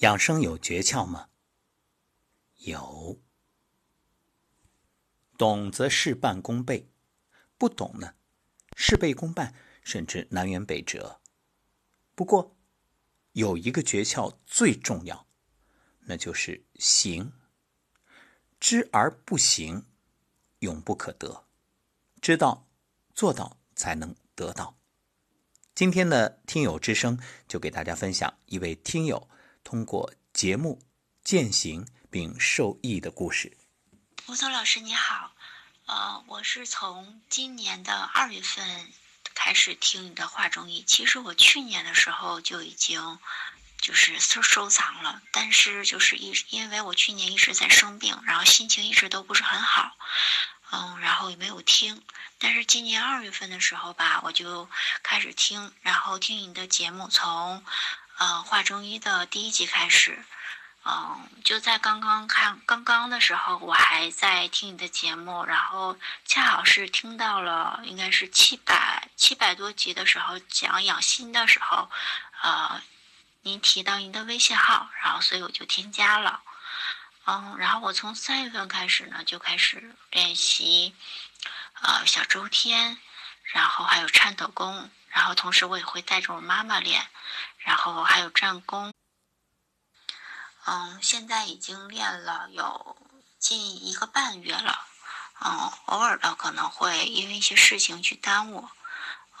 养生有诀窍吗？有。懂则事半功倍，不懂呢，事倍功半，甚至南辕北辙。不过，有一个诀窍最重要，那就是行。知而不行，永不可得。知道，做到，才能得到。今天的听友之声就给大家分享一位听友。通过节目践行并受益的故事。吴总老师你好，呃，我是从今年的二月份开始听你的话中医。其实我去年的时候就已经就是收收藏了，但是就是一因为我去年一直在生病，然后心情一直都不是很好，嗯，然后也没有听。但是今年二月份的时候吧，我就开始听，然后听你的节目从。呃，画中医的第一集开始，嗯，就在刚刚看刚刚的时候，我还在听你的节目，然后恰好是听到了，应该是七百七百多集的时候讲养心的时候，呃，您提到您的微信号，然后所以我就添加了，嗯，然后我从三月份开始呢，就开始练习，呃，小周天，然后还有颤抖功。然后同时我也会带着我妈妈练，然后还有站功。嗯，现在已经练了有近一个半月了。嗯，偶尔的可能会因为一些事情去耽误。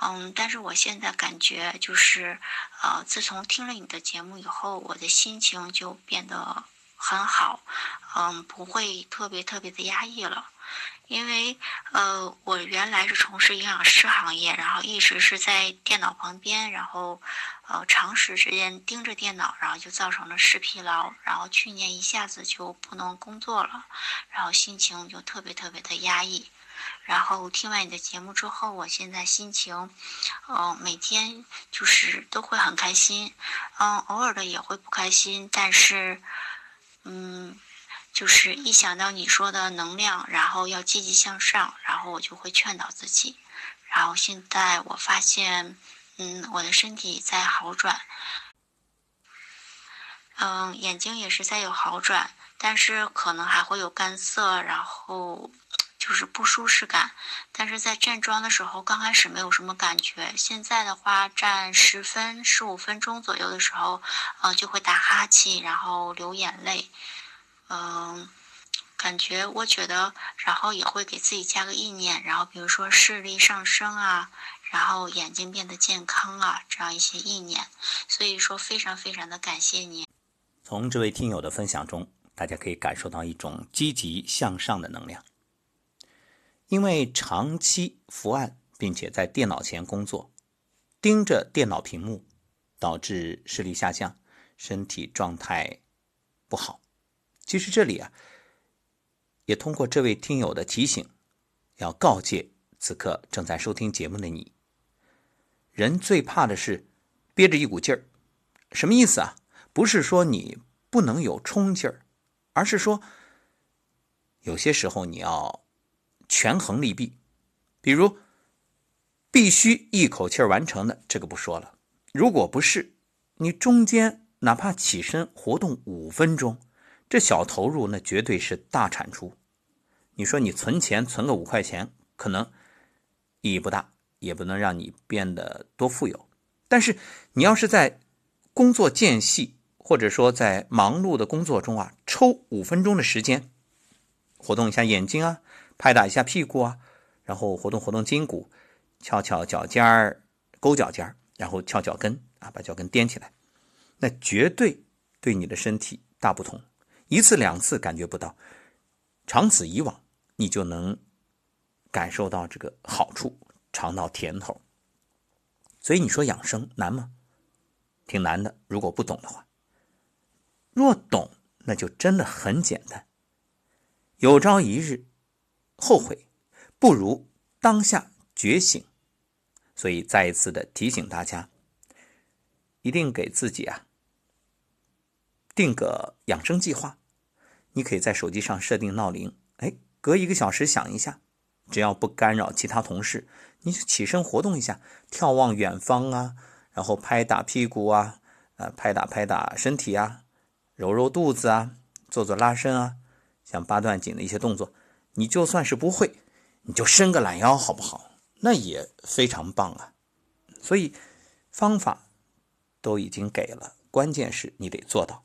嗯，但是我现在感觉就是，呃，自从听了你的节目以后，我的心情就变得很好。嗯，不会特别特别的压抑了。因为呃，我原来是从事营养师行业，然后一直是在电脑旁边，然后呃，长时间盯着电脑，然后就造成了视疲劳，然后去年一下子就不能工作了，然后心情就特别特别的压抑。然后听完你的节目之后，我现在心情，嗯，每天就是都会很开心，嗯，偶尔的也会不开心，但是，嗯。就是一想到你说的能量，然后要积极向上，然后我就会劝导自己。然后现在我发现，嗯，我的身体在好转，嗯，眼睛也是在有好转，但是可能还会有干涩，然后就是不舒适感。但是在站桩的时候，刚开始没有什么感觉，现在的话站十分十五分钟左右的时候，嗯，就会打哈欠，然后流眼泪。嗯，感觉我觉得，然后也会给自己加个意念，然后比如说视力上升啊，然后眼睛变得健康啊，这样一些意念。所以说，非常非常的感谢您。从这位听友的分享中，大家可以感受到一种积极向上的能量。因为长期伏案，并且在电脑前工作，盯着电脑屏幕，导致视力下降，身体状态不好。其实这里啊，也通过这位听友的提醒，要告诫此刻正在收听节目的你：人最怕的是憋着一股劲儿。什么意思啊？不是说你不能有冲劲儿，而是说有些时候你要权衡利弊。比如必须一口气完成的，这个不说了。如果不是，你中间哪怕起身活动五分钟。这小投入那绝对是大产出。你说你存钱存个五块钱，可能意义不大，也不能让你变得多富有。但是你要是在工作间隙，或者说在忙碌的工作中啊，抽五分钟的时间，活动一下眼睛啊，拍打一下屁股啊，然后活动活动筋骨，翘翘脚尖儿，勾脚尖，然后翘脚跟啊，把脚跟踮起来，那绝对对你的身体大不同。一次两次感觉不到，长此以往，你就能感受到这个好处，尝到甜头。所以你说养生难吗？挺难的。如果不懂的话，若懂，那就真的很简单。有朝一日后悔，不如当下觉醒。所以再一次的提醒大家，一定给自己啊定个养生计划。你可以在手机上设定闹铃，哎，隔一个小时响一下，只要不干扰其他同事，你就起身活动一下，眺望远方啊，然后拍打屁股啊，呃，拍打拍打身体啊，揉揉肚子啊，做做拉伸啊，像八段锦的一些动作，你就算是不会，你就伸个懒腰好不好？那也非常棒啊。所以方法都已经给了，关键是你得做到。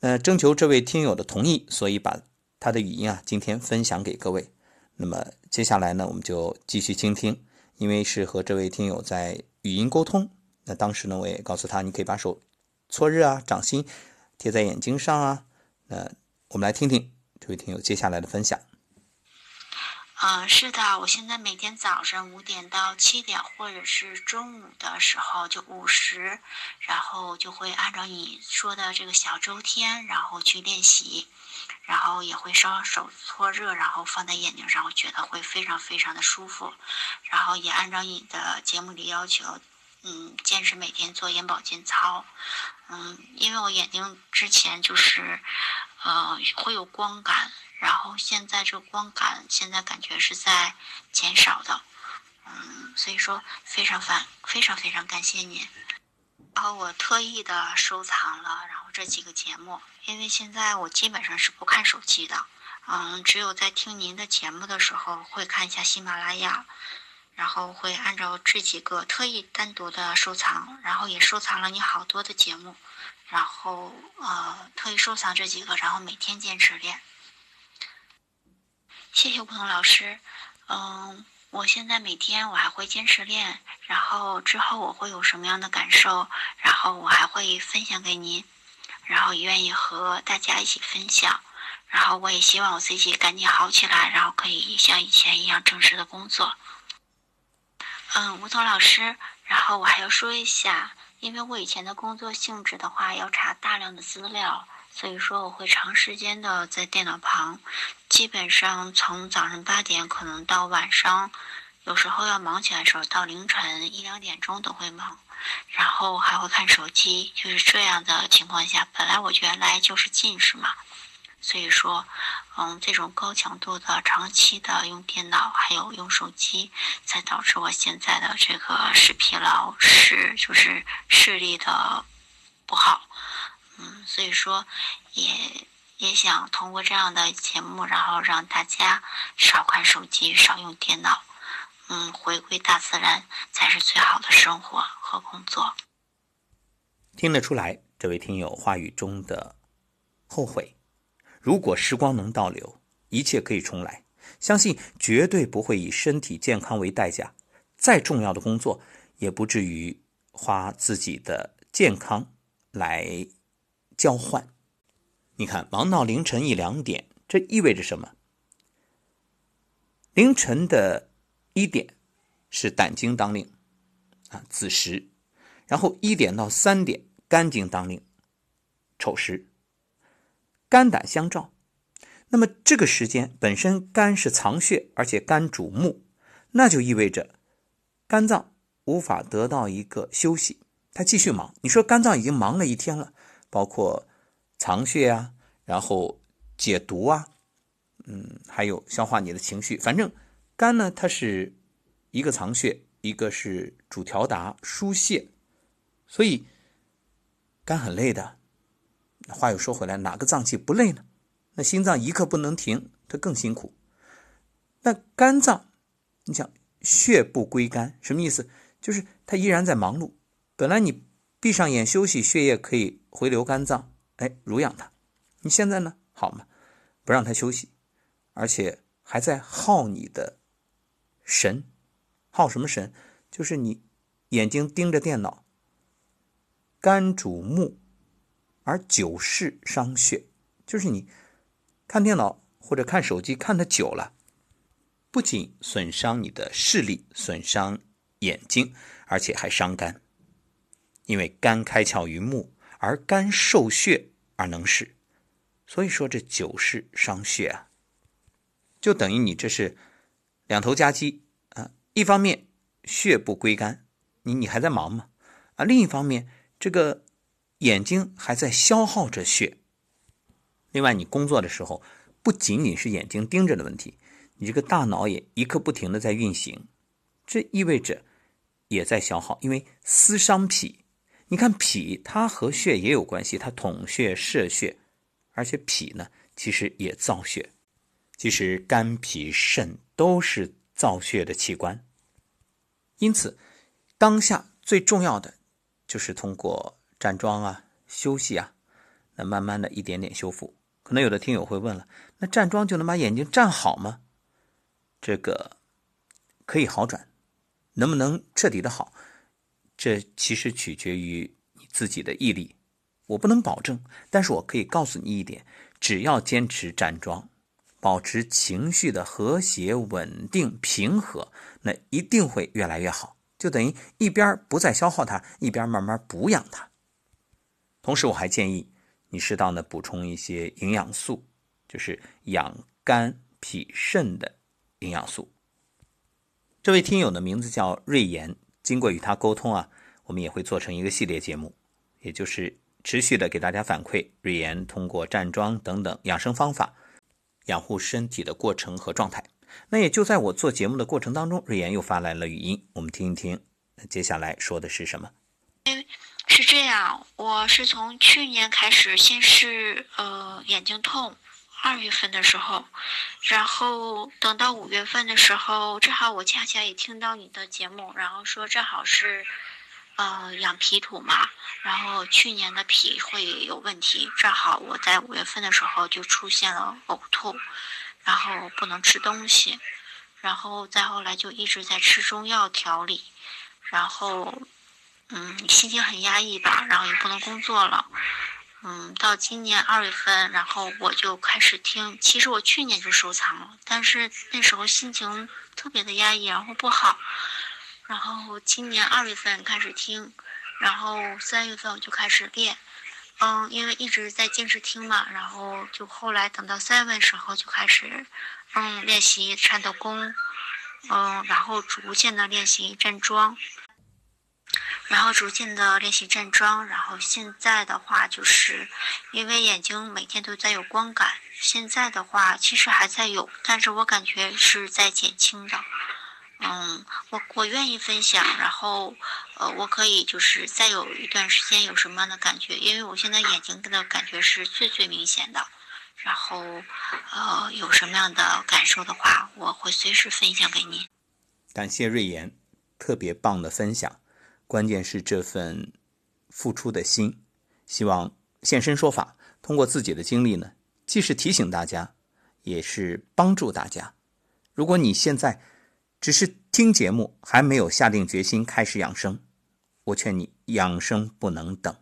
呃，征求这位听友的同意，所以把他的语音啊今天分享给各位。那么接下来呢，我们就继续倾听，因为是和这位听友在语音沟通。那当时呢，我也告诉他，你可以把手搓热啊，掌心贴在眼睛上啊。那我们来听听这位听友接下来的分享。嗯，是的，我现在每天早上五点到七点，或者是中午的时候就午时，然后就会按照你说的这个小周天，然后去练习，然后也会稍手搓热，然后放在眼睛上，我觉得会非常非常的舒服，然后也按照你的节目里要求，嗯，坚持每天做眼保健操，嗯，因为我眼睛之前就是，呃，会有光感。然后现在这光感现在感觉是在减少的，嗯，所以说非常非非常非常感谢您。然后我特意的收藏了，然后这几个节目，因为现在我基本上是不看手机的，嗯，只有在听您的节目的时候会看一下喜马拉雅，然后会按照这几个特意单独的收藏，然后也收藏了你好多的节目，然后呃特意收藏这几个，然后每天坚持练。谢谢吴彤老师，嗯，我现在每天我还会坚持练，然后之后我会有什么样的感受，然后我还会分享给您，然后也愿意和大家一起分享，然后我也希望我自己赶紧好起来，然后可以像以前一样正式的工作。嗯，吴彤老师，然后我还要说一下，因为我以前的工作性质的话，要查大量的资料。所以说我会长时间的在电脑旁，基本上从早上八点可能到晚上，有时候要忙起来的时候到凌晨一两点钟都会忙，然后还会看手机，就是这样的情况下，本来我原来就是近视嘛，所以说，嗯，这种高强度的长期的用电脑还有用手机，才导致我现在的这个视疲劳，视就是视力的不好。嗯，所以说，也也想通过这样的节目，然后让大家少看手机，少用电脑，嗯，回归大自然才是最好的生活和工作。听得出来，这位听友话语中的后悔。如果时光能倒流，一切可以重来，相信绝对不会以身体健康为代价。再重要的工作，也不至于花自己的健康来。交换，你看，忙到凌晨一两点，这意味着什么？凌晨的一点是胆经当令啊，子时，然后一点到三点肝经当令，丑时，肝胆相照。那么这个时间本身肝是藏血，而且肝主目，那就意味着肝脏无法得到一个休息，它继续忙。你说肝脏已经忙了一天了。包括藏血啊，然后解毒啊，嗯，还有消化你的情绪。反正肝呢，它是一个藏血，一个是主调达疏泄，所以肝很累的。话又说回来，哪个脏器不累呢？那心脏一刻不能停，它更辛苦。那肝脏，你想血不归肝，什么意思？就是它依然在忙碌。本来你闭上眼休息，血液可以。回流肝脏，哎，濡养它。你现在呢，好吗？不让他休息，而且还在耗你的神，耗什么神？就是你眼睛盯着电脑，肝主目，而久视伤血，就是你看电脑或者看手机看的久了，不仅损伤你的视力，损伤眼睛，而且还伤肝，因为肝开窍于目。而肝受血而能视，所以说这久视伤血啊，就等于你这是两头夹击啊。一方面血不归肝，你你还在忙嘛啊？另一方面，这个眼睛还在消耗着血。另外，你工作的时候不仅仅是眼睛盯着的问题，你这个大脑也一刻不停的在运行，这意味着也在消耗，因为思伤脾。你看脾，它和血也有关系，它统血摄血，而且脾呢，其实也造血。其实肝、脾、肾都是造血的器官。因此，当下最重要的就是通过站桩啊、休息啊，那慢慢的一点点修复。可能有的听友会问了，那站桩就能把眼睛站好吗？这个可以好转，能不能彻底的好？这其实取决于你自己的毅力，我不能保证，但是我可以告诉你一点：只要坚持站桩，保持情绪的和谐、稳定、平和，那一定会越来越好。就等于一边不再消耗它，一边慢慢补养它。同时，我还建议你适当的补充一些营养素，就是养肝脾肾的营养素。这位听友的名字叫瑞妍。经过与他沟通啊，我们也会做成一个系列节目，也就是持续的给大家反馈瑞妍通过站桩等等养生方法养护身体的过程和状态。那也就在我做节目的过程当中，瑞妍又发来了语音，我们听一听，接下来说的是什么？是这样，我是从去年开始，先是呃眼睛痛。二月份的时候，然后等到五月份的时候，正好我恰恰也听到你的节目，然后说正好是，呃，养脾土嘛，然后去年的脾会有问题，正好我在五月份的时候就出现了呕吐，然后不能吃东西，然后再后来就一直在吃中药调理，然后，嗯，心情很压抑吧，然后也不能工作了。嗯，到今年二月份，然后我就开始听。其实我去年就收藏了，但是那时候心情特别的压抑，然后不好。然后今年二月份开始听，然后三月份我就开始练。嗯，因为一直在坚持听嘛，然后就后来等到三月份时候就开始，嗯，练习颤抖功，嗯，然后逐渐的练习站桩。然后逐渐的练习站桩，然后现在的话就是，因为眼睛每天都在有光感，现在的话其实还在有，但是我感觉是在减轻的。嗯，我我愿意分享，然后呃，我可以就是再有一段时间有什么样的感觉，因为我现在眼睛的感觉是最最明显的。然后呃，有什么样的感受的话，我会随时分享给您。感谢瑞妍，特别棒的分享。关键是这份付出的心，希望现身说法，通过自己的经历呢，既是提醒大家，也是帮助大家。如果你现在只是听节目，还没有下定决心开始养生，我劝你养生不能等。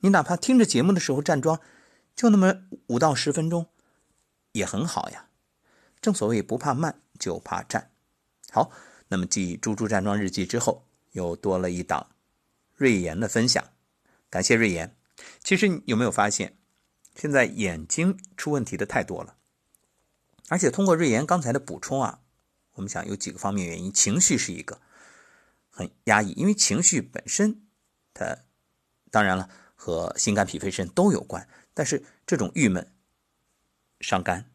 你哪怕听着节目的时候站桩，就那么五到十分钟，也很好呀。正所谓不怕慢，就怕站。好，那么继《猪猪站桩日记》之后。又多了一档瑞妍的分享，感谢瑞妍。其实你有没有发现，现在眼睛出问题的太多了，而且通过瑞妍刚才的补充啊，我们想有几个方面原因，情绪是一个很压抑，因为情绪本身它当然了和心肝脾肺肾都有关，但是这种郁闷伤肝，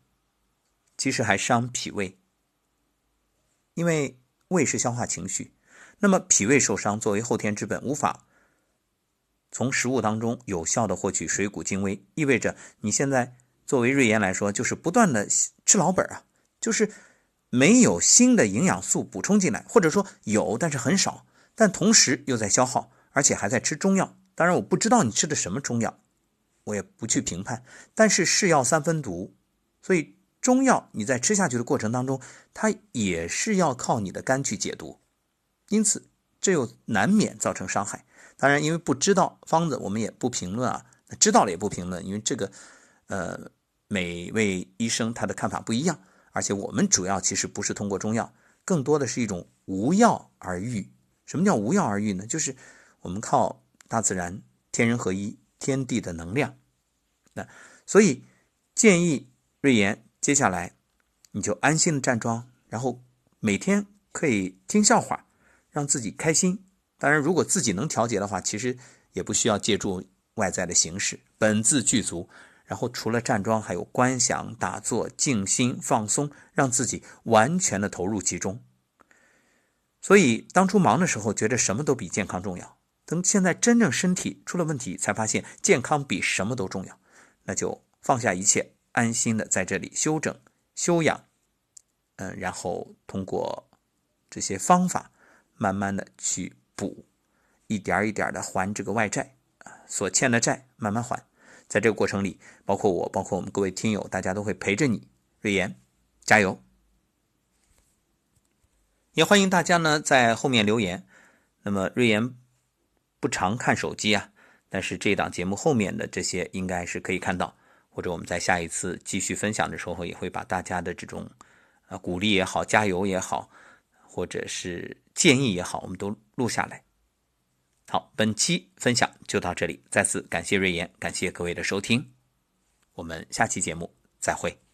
其实还伤脾胃，因为胃是消化情绪。那么脾胃受伤，作为后天之本，无法从食物当中有效的获取水谷精微，意味着你现在作为瑞妍来说，就是不断的吃老本啊，就是没有新的营养素补充进来，或者说有，但是很少，但同时又在消耗，而且还在吃中药。当然，我不知道你吃的什么中药，我也不去评判。但是是药三分毒，所以中药你在吃下去的过程当中，它也是要靠你的肝去解毒。因此，这又难免造成伤害。当然，因为不知道方子，我们也不评论啊。知道了也不评论，因为这个，呃，每位医生他的看法不一样。而且，我们主要其实不是通过中药，更多的是一种无药而愈。什么叫无药而愈呢？就是我们靠大自然天人合一、天地的能量。那所以建议瑞妍，接下来你就安心的站桩，然后每天可以听笑话。让自己开心。当然，如果自己能调节的话，其实也不需要借助外在的形式，本自具足。然后除了站桩，还有观想、打坐、静心、放松，让自己完全的投入其中。所以当初忙的时候，觉得什么都比健康重要。等现在真正身体出了问题，才发现健康比什么都重要，那就放下一切，安心的在这里休整、休养，嗯，然后通过这些方法，慢慢的去补，一点一点的还这个外债啊，所欠的债慢慢还。在这个过程里，包括我，包括我们各位听友，大家都会陪着你，瑞妍，加油！也欢迎大家呢在后面留言。那么瑞妍。不常看手机啊，但是这档节目后面的这些应该是可以看到，或者我们在下一次继续分享的时候，也会把大家的这种啊鼓励也好、加油也好，或者是建议也好，我们都录下来。好，本期分享就到这里，再次感谢瑞妍，感谢各位的收听，我们下期节目再会。